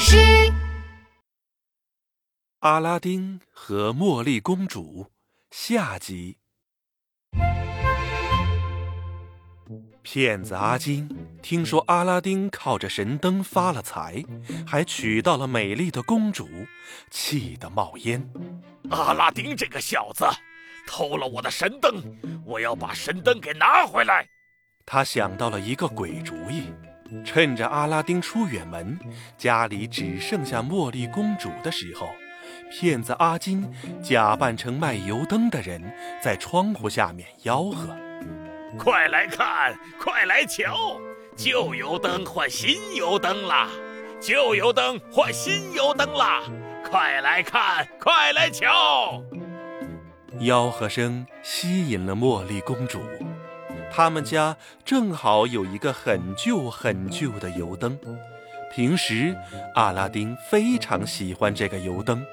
事。阿拉丁和茉莉公主下集。骗子阿金听说阿拉丁靠着神灯发了财，还娶到了美丽的公主，气得冒烟。阿拉丁这个小子，偷了我的神灯，我要把神灯给拿回来。他想到了一个鬼主意，趁着阿拉丁出远门，家里只剩下茉莉公主的时候。骗子阿金假扮成卖油灯的人，在窗户下面吆喝：“快来看，快来瞧，旧油灯换新油灯啦！旧油灯换新油灯啦！快来看，快来瞧！”吆喝声吸引了茉莉公主。他们家正好有一个很旧很旧的油灯，平时阿拉丁非常喜欢这个油灯。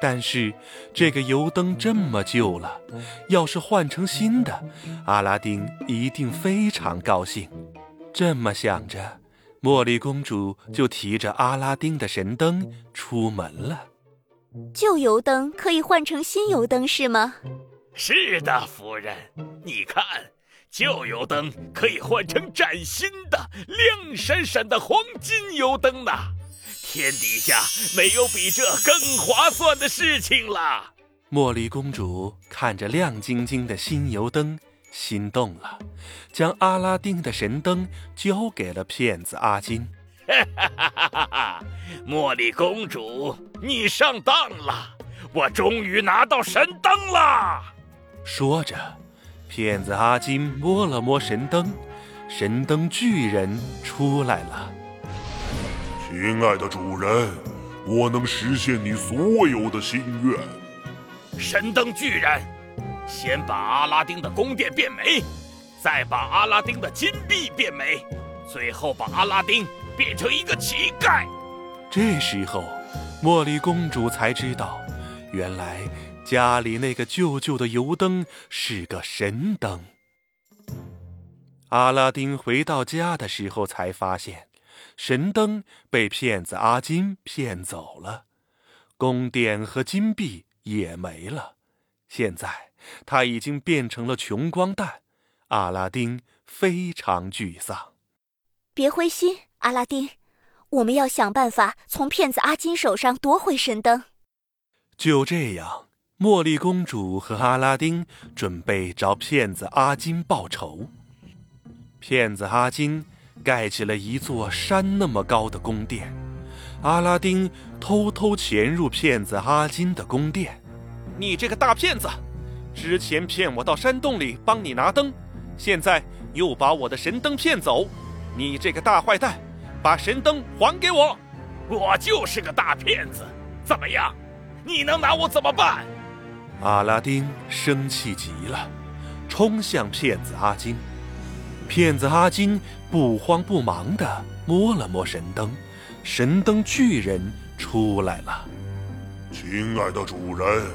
但是，这个油灯这么旧了，要是换成新的，阿拉丁一定非常高兴。这么想着，茉莉公主就提着阿拉丁的神灯出门了。旧油灯可以换成新油灯，是吗？是的，夫人。你看，旧油灯可以换成崭新的、亮闪闪的黄金油灯呢。天底下没有比这更划算的事情了。茉莉公主看着亮晶晶的新油灯，心动了，将阿拉丁的神灯交给了骗子阿金。哈哈哈哈哈！茉莉公主，你上当了，我终于拿到神灯了。说着，骗子阿金摸了摸神灯，神灯巨人出来了。亲爱的主人，我能实现你所有的心愿。神灯巨人，先把阿拉丁的宫殿变没，再把阿拉丁的金币变没，最后把阿拉丁变成一个乞丐。这时候，茉莉公主才知道，原来家里那个旧旧的油灯是个神灯。阿拉丁回到家的时候，才发现。神灯被骗子阿金骗走了，宫殿和金币也没了。现在他已经变成了穷光蛋，阿拉丁非常沮丧。别灰心，阿拉丁，我们要想办法从骗子阿金手上夺回神灯。就这样，茉莉公主和阿拉丁准备找骗子阿金报仇。骗子阿金。盖起了一座山那么高的宫殿，阿拉丁偷偷潜入骗子阿金的宫殿。你这个大骗子，之前骗我到山洞里帮你拿灯，现在又把我的神灯骗走。你这个大坏蛋，把神灯还给我！我就是个大骗子，怎么样？你能拿我怎么办？阿拉丁生气极了，冲向骗子阿金。骗子阿金不慌不忙地摸了摸神灯，神灯巨人出来了。亲爱的主人，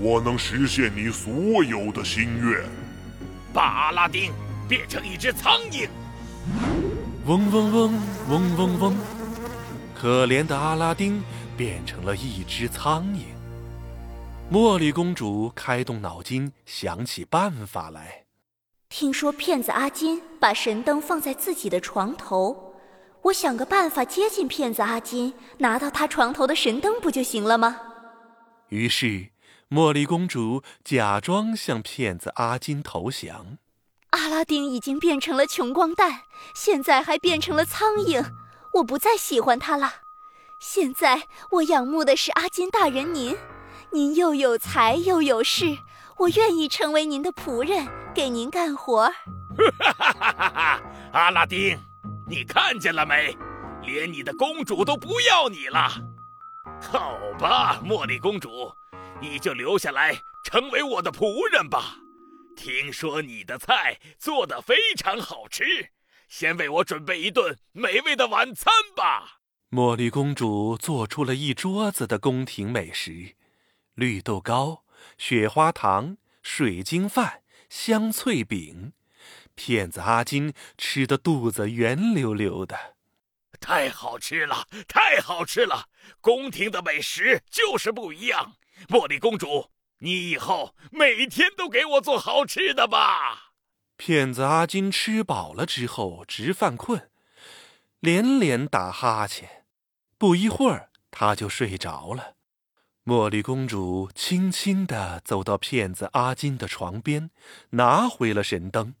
我能实现你所有的心愿。把阿拉丁变成一只苍蝇。嗡嗡嗡嗡嗡嗡，可怜的阿拉丁变成了一只苍蝇。茉莉公主开动脑筋，想起办法来。听说骗子阿金把神灯放在自己的床头，我想个办法接近骗子阿金，拿到他床头的神灯不就行了吗？于是，茉莉公主假装向骗子阿金投降。阿拉丁已经变成了穷光蛋，现在还变成了苍蝇，我不再喜欢他了。现在我仰慕的是阿金大人您，您又有才又有势。我愿意成为您的仆人，给您干活。哈哈哈哈哈！阿拉丁，你看见了没？连你的公主都不要你了。好吧，茉莉公主，你就留下来成为我的仆人吧。听说你的菜做的非常好吃，先为我准备一顿美味的晚餐吧。茉莉公主做出了一桌子的宫廷美食，绿豆糕。雪花糖、水晶饭、香脆饼，骗子阿金吃的肚子圆溜溜的。太好吃了，太好吃了！宫廷的美食就是不一样。茉莉公主，你以后每天都给我做好吃的吧。骗子阿金吃饱了之后直犯困，连连打哈欠，不一会儿他就睡着了。茉莉公主轻轻地走到骗子阿金的床边，拿回了神灯。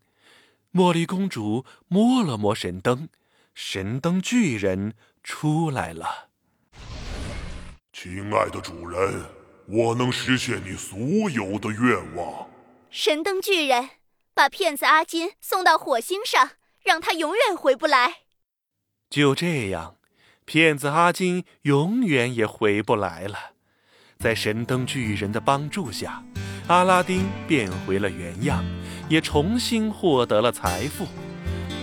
茉莉公主摸了摸神灯。神灯巨人出来了，亲爱的主人，我能实现你所有的愿望。神灯巨人把骗子阿金送到火星上，让他永远回不来。就这样，骗子阿金永远也回不来了。在神灯巨人的帮助下，阿拉丁变回了原样，也重新获得了财富。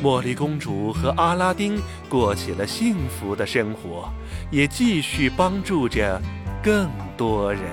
茉莉公主和阿拉丁过起了幸福的生活，也继续帮助着更多人。